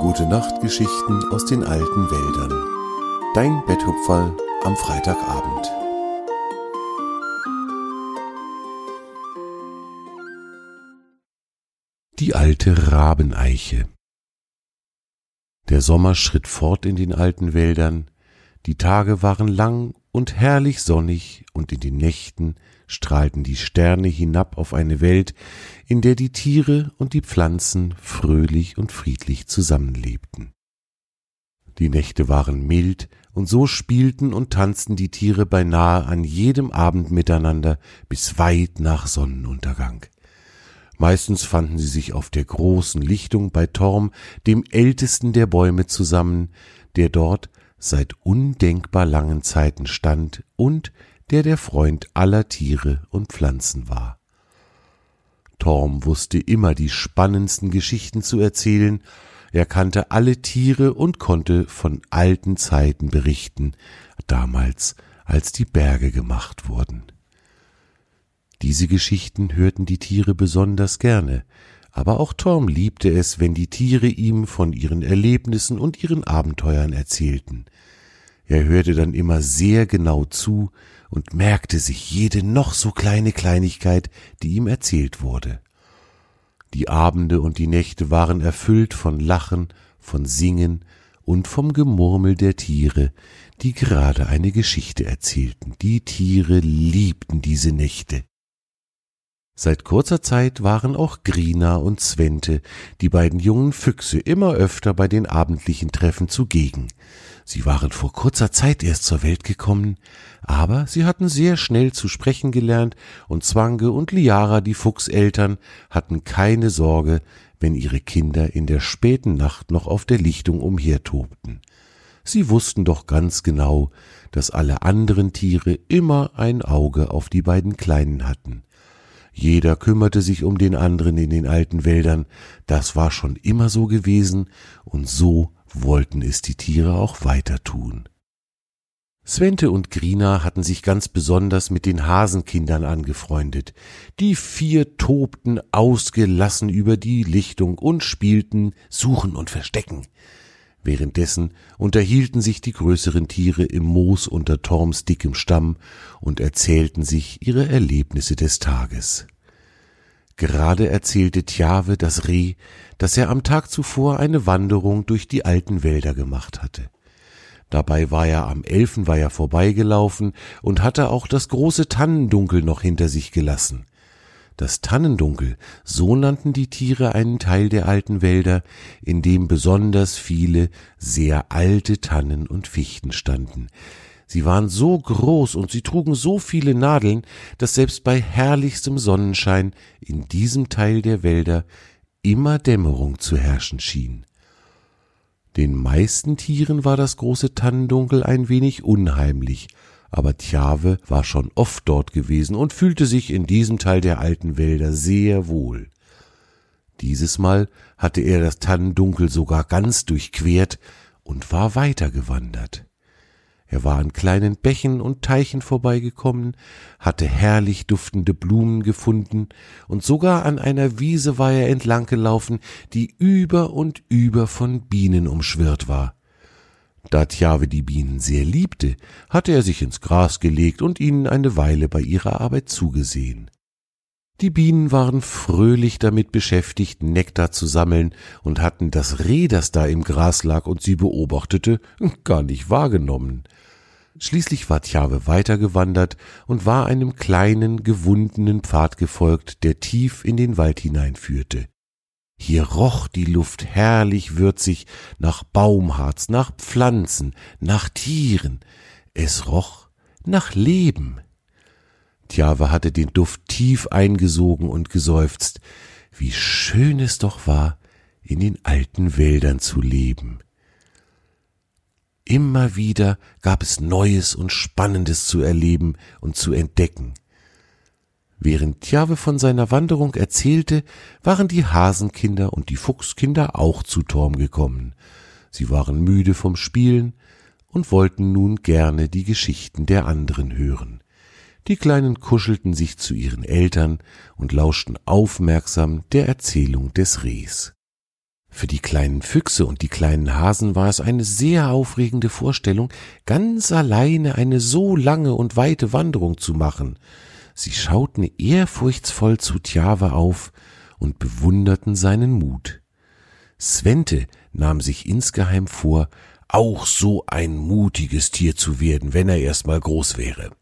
Gute Nachtgeschichten aus den alten Wäldern. Dein Betthupferl am Freitagabend. Die alte Rabeneiche. Der Sommer schritt fort in den alten Wäldern, die Tage waren lang und herrlich sonnig, und in den Nächten strahlten die Sterne hinab auf eine Welt, in der die Tiere und die Pflanzen fröhlich und friedlich zusammenlebten. Die Nächte waren mild, und so spielten und tanzten die Tiere beinahe an jedem Abend miteinander bis weit nach Sonnenuntergang. Meistens fanden sie sich auf der großen Lichtung bei Torm, dem ältesten der Bäume, zusammen, der dort seit undenkbar langen Zeiten stand und der der Freund aller Tiere und Pflanzen war. Torm wusste immer die spannendsten Geschichten zu erzählen, er kannte alle Tiere und konnte von alten Zeiten berichten, damals, als die Berge gemacht wurden. Diese Geschichten hörten die Tiere besonders gerne, aber auch Torm liebte es, wenn die Tiere ihm von ihren Erlebnissen und ihren Abenteuern erzählten. Er hörte dann immer sehr genau zu und merkte sich jede noch so kleine Kleinigkeit, die ihm erzählt wurde. Die Abende und die Nächte waren erfüllt von Lachen, von Singen und vom Gemurmel der Tiere, die gerade eine Geschichte erzählten. Die Tiere liebten diese Nächte. Seit kurzer Zeit waren auch Grina und Svente, die beiden jungen Füchse, immer öfter bei den abendlichen Treffen zugegen. Sie waren vor kurzer Zeit erst zur Welt gekommen, aber sie hatten sehr schnell zu sprechen gelernt, und Zwange und Liara, die Fuchseltern, hatten keine Sorge, wenn ihre Kinder in der späten Nacht noch auf der Lichtung umhertobten. Sie wussten doch ganz genau, dass alle anderen Tiere immer ein Auge auf die beiden Kleinen hatten. Jeder kümmerte sich um den anderen in den alten Wäldern, das war schon immer so gewesen, und so wollten es die Tiere auch weiter tun. Svente und Grina hatten sich ganz besonders mit den Hasenkindern angefreundet. Die vier tobten ausgelassen über die Lichtung und spielten Suchen und Verstecken. Währenddessen unterhielten sich die größeren Tiere im Moos unter Torms dickem Stamm und erzählten sich ihre Erlebnisse des Tages. Gerade erzählte Tjave das Reh, dass er am Tag zuvor eine Wanderung durch die alten Wälder gemacht hatte. Dabei war er am Elfenweiher vorbeigelaufen und hatte auch das große Tannendunkel noch hinter sich gelassen. Das Tannendunkel, so nannten die Tiere einen Teil der alten Wälder, in dem besonders viele sehr alte Tannen und Fichten standen. Sie waren so groß und sie trugen so viele Nadeln, dass selbst bei herrlichstem Sonnenschein in diesem Teil der Wälder immer Dämmerung zu herrschen schien. Den meisten Tieren war das große Tannendunkel ein wenig unheimlich, aber Tjave war schon oft dort gewesen und fühlte sich in diesem Teil der alten Wälder sehr wohl. Dieses Mal hatte er das Tannendunkel sogar ganz durchquert und war weitergewandert. Er war an kleinen Bächen und Teichen vorbeigekommen, hatte herrlich duftende Blumen gefunden, und sogar an einer Wiese war er entlang gelaufen, die über und über von Bienen umschwirrt war. Da Tjave die Bienen sehr liebte, hatte er sich ins Gras gelegt und ihnen eine Weile bei ihrer Arbeit zugesehen. Die Bienen waren fröhlich damit beschäftigt, Nektar zu sammeln und hatten das Reh, das da im Gras lag und sie beobachtete, gar nicht wahrgenommen. Schließlich war Tjave weitergewandert und war einem kleinen, gewundenen Pfad gefolgt, der tief in den Wald hineinführte. Hier roch die Luft herrlich würzig nach Baumharz, nach Pflanzen, nach Tieren. Es roch nach Leben. Tjave hatte den Duft tief eingesogen und geseufzt. Wie schön es doch war, in den alten Wäldern zu leben. Immer wieder gab es Neues und Spannendes zu erleben und zu entdecken. Während Tjave von seiner Wanderung erzählte, waren die Hasenkinder und die Fuchskinder auch zu Torm gekommen. Sie waren müde vom Spielen und wollten nun gerne die Geschichten der anderen hören. Die Kleinen kuschelten sich zu ihren Eltern und lauschten aufmerksam der Erzählung des Rehs. Für die kleinen Füchse und die kleinen Hasen war es eine sehr aufregende Vorstellung, ganz alleine eine so lange und weite Wanderung zu machen. Sie schauten ehrfurchtsvoll zu Tjave auf und bewunderten seinen Mut. Svente nahm sich insgeheim vor, auch so ein mutiges Tier zu werden, wenn er erst mal groß wäre.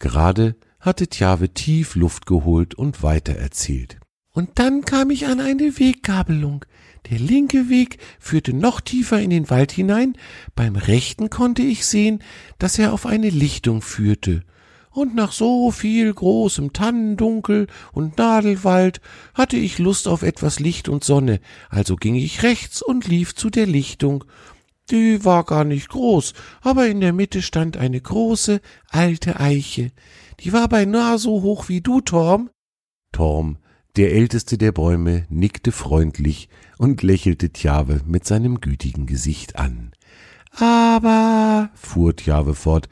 Gerade hatte Tjave tief Luft geholt und weitererzählt. Und dann kam ich an eine Weggabelung. Der linke Weg führte noch tiefer in den Wald hinein, beim rechten konnte ich sehen, dass er auf eine Lichtung führte, und nach so viel großem Tannendunkel und Nadelwald hatte ich Lust auf etwas Licht und Sonne, also ging ich rechts und lief zu der Lichtung. Die war gar nicht groß, aber in der Mitte stand eine große, alte Eiche. Die war beinahe so hoch wie du, Torm. Torm, der älteste der Bäume, nickte freundlich und lächelte Tjave mit seinem gütigen Gesicht an. Aber, fuhr Tjave fort,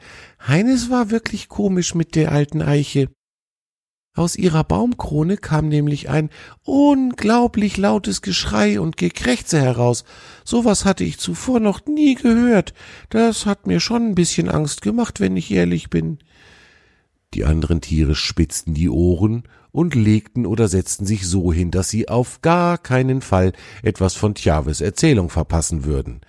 Heines war wirklich komisch mit der alten Eiche. Aus ihrer Baumkrone kam nämlich ein unglaublich lautes Geschrei und Gekrächze heraus. So was hatte ich zuvor noch nie gehört. Das hat mir schon ein bisschen Angst gemacht, wenn ich ehrlich bin. Die anderen Tiere spitzten die Ohren und legten oder setzten sich so hin, dass sie auf gar keinen Fall etwas von Tjaves Erzählung verpassen würden.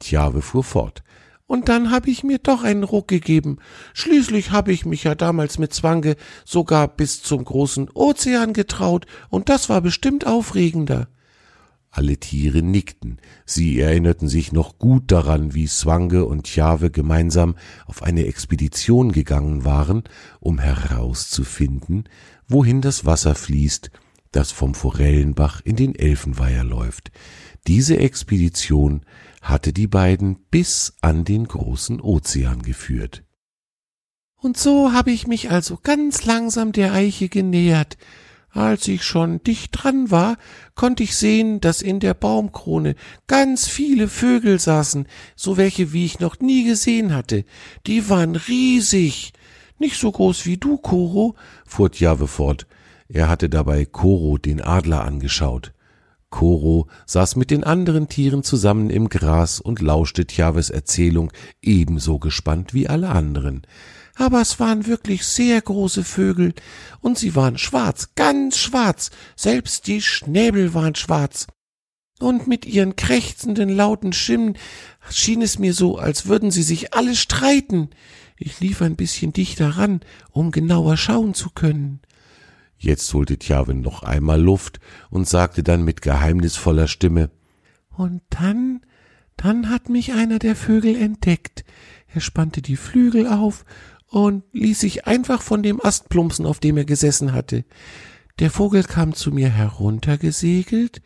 Tjave fuhr fort. Und dann habe ich mir doch einen Ruck gegeben. Schließlich habe ich mich ja damals mit Zwange sogar bis zum großen Ozean getraut, und das war bestimmt aufregender. Alle Tiere nickten. Sie erinnerten sich noch gut daran, wie Swange und Tjave gemeinsam auf eine Expedition gegangen waren, um herauszufinden, wohin das Wasser fließt, das vom Forellenbach in den Elfenweiher läuft. Diese Expedition hatte die beiden bis an den großen Ozean geführt. Und so habe ich mich also ganz langsam der Eiche genähert. Als ich schon dicht dran war, konnte ich sehen, dass in der Baumkrone ganz viele Vögel saßen, so welche wie ich noch nie gesehen hatte. Die waren riesig. Nicht so groß wie du, Koro, fuhr Tjave fort. Er hatte dabei Koro den Adler angeschaut. Koro saß mit den anderen Tieren zusammen im Gras und lauschte Tjaves Erzählung ebenso gespannt wie alle anderen. Aber es waren wirklich sehr große Vögel, und sie waren schwarz, ganz schwarz, selbst die Schnäbel waren schwarz. Und mit ihren krächzenden lauten Stimmen schien es mir so, als würden sie sich alle streiten. Ich lief ein bisschen dichter ran, um genauer schauen zu können. Jetzt holte Tjavin noch einmal Luft und sagte dann mit geheimnisvoller Stimme Und dann, dann hat mich einer der Vögel entdeckt. Er spannte die Flügel auf und ließ sich einfach von dem Ast plumpsen, auf dem er gesessen hatte. Der Vogel kam zu mir heruntergesegelt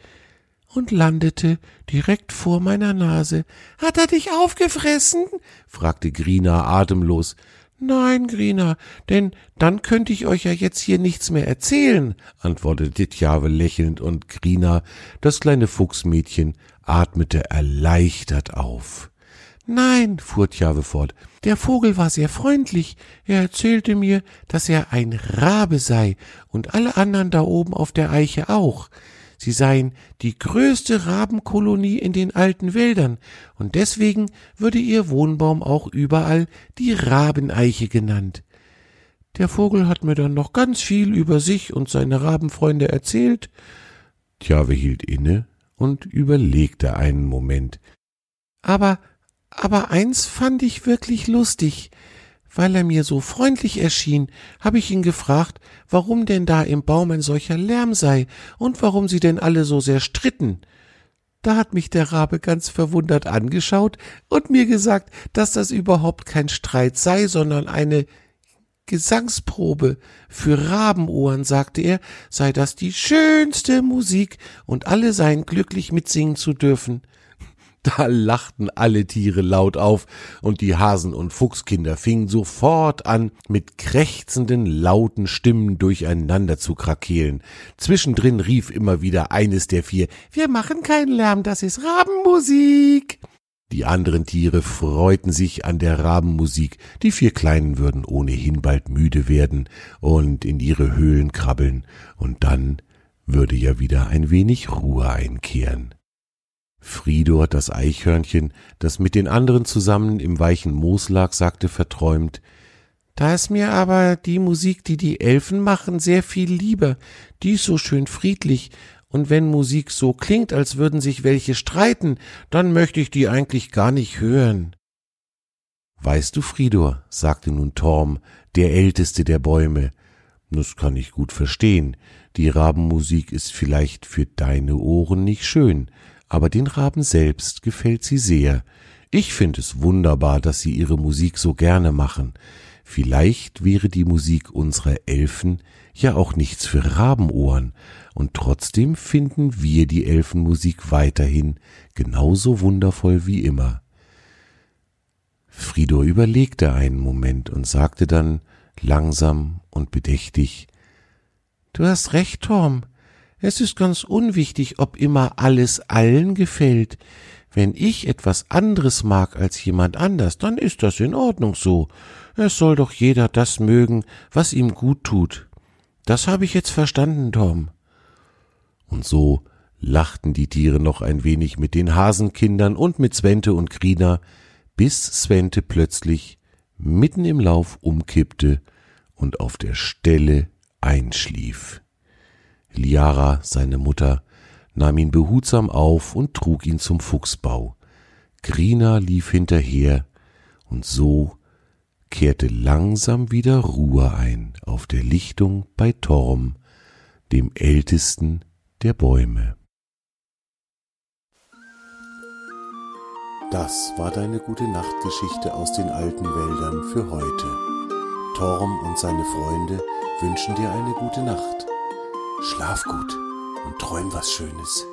und landete direkt vor meiner Nase. Hat er dich aufgefressen? fragte Grina atemlos. Nein, Grina, denn dann könnte ich euch ja jetzt hier nichts mehr erzählen, antwortete Tjave lächelnd, und Grina, das kleine Fuchsmädchen, atmete erleichtert auf. Nein, fuhr Tjave fort, der Vogel war sehr freundlich. Er erzählte mir, dass er ein Rabe sei und alle anderen da oben auf der Eiche auch. Sie seien die größte Rabenkolonie in den alten Wäldern, und deswegen würde ihr Wohnbaum auch überall die Rabeneiche genannt. Der Vogel hat mir dann noch ganz viel über sich und seine Rabenfreunde erzählt. Tjave hielt inne und überlegte einen Moment. Aber, aber eins fand ich wirklich lustig. Weil er mir so freundlich erschien, habe ich ihn gefragt, warum denn da im Baum ein solcher Lärm sei und warum sie denn alle so sehr stritten. Da hat mich der Rabe ganz verwundert angeschaut und mir gesagt, dass das überhaupt kein Streit sei, sondern eine Gesangsprobe. Für Rabenohren, sagte er, sei das die schönste Musik und alle seien glücklich mitsingen zu dürfen. Da lachten alle Tiere laut auf, und die Hasen und Fuchskinder fingen sofort an, mit krächzenden, lauten Stimmen durcheinander zu krakeelen. Zwischendrin rief immer wieder eines der vier Wir machen keinen Lärm, das ist Rabenmusik. Die anderen Tiere freuten sich an der Rabenmusik, die vier Kleinen würden ohnehin bald müde werden und in ihre Höhlen krabbeln, und dann würde ja wieder ein wenig Ruhe einkehren. Fridor, das Eichhörnchen, das mit den anderen zusammen im weichen Moos lag, sagte verträumt Da ist mir aber die Musik, die die Elfen machen, sehr viel lieber, die ist so schön friedlich, und wenn Musik so klingt, als würden sich welche streiten, dann möchte ich die eigentlich gar nicht hören. Weißt du, Fridor, sagte nun Torm, der älteste der Bäume, das kann ich gut verstehen, die Rabenmusik ist vielleicht für deine Ohren nicht schön, aber den Raben selbst gefällt sie sehr. Ich finde es wunderbar, dass sie ihre Musik so gerne machen. Vielleicht wäre die Musik unserer Elfen ja auch nichts für Rabenohren, und trotzdem finden wir die Elfenmusik weiterhin genauso wundervoll wie immer. Fridor überlegte einen Moment und sagte dann langsam und bedächtig Du hast recht, Tom. Es ist ganz unwichtig, ob immer alles allen gefällt. Wenn ich etwas anderes mag als jemand anders, dann ist das in Ordnung so. Es soll doch jeder das mögen, was ihm gut tut. Das habe ich jetzt verstanden, Tom. Und so lachten die Tiere noch ein wenig mit den Hasenkindern und mit Svente und Krina, bis Svente plötzlich mitten im Lauf umkippte und auf der Stelle einschlief. Liara, seine Mutter, nahm ihn behutsam auf und trug ihn zum Fuchsbau. Grina lief hinterher, und so kehrte langsam wieder Ruhe ein auf der Lichtung bei Torm, dem ältesten der Bäume. Das war deine gute Nachtgeschichte aus den alten Wäldern für heute. Torm und seine Freunde wünschen dir eine gute Nacht. Schlaf gut und träum was Schönes.